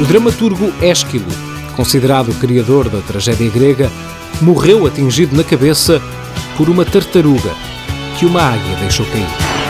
O dramaturgo Ésquilo, considerado o criador da tragédia grega, morreu atingido na cabeça por uma tartaruga que uma águia deixou cair.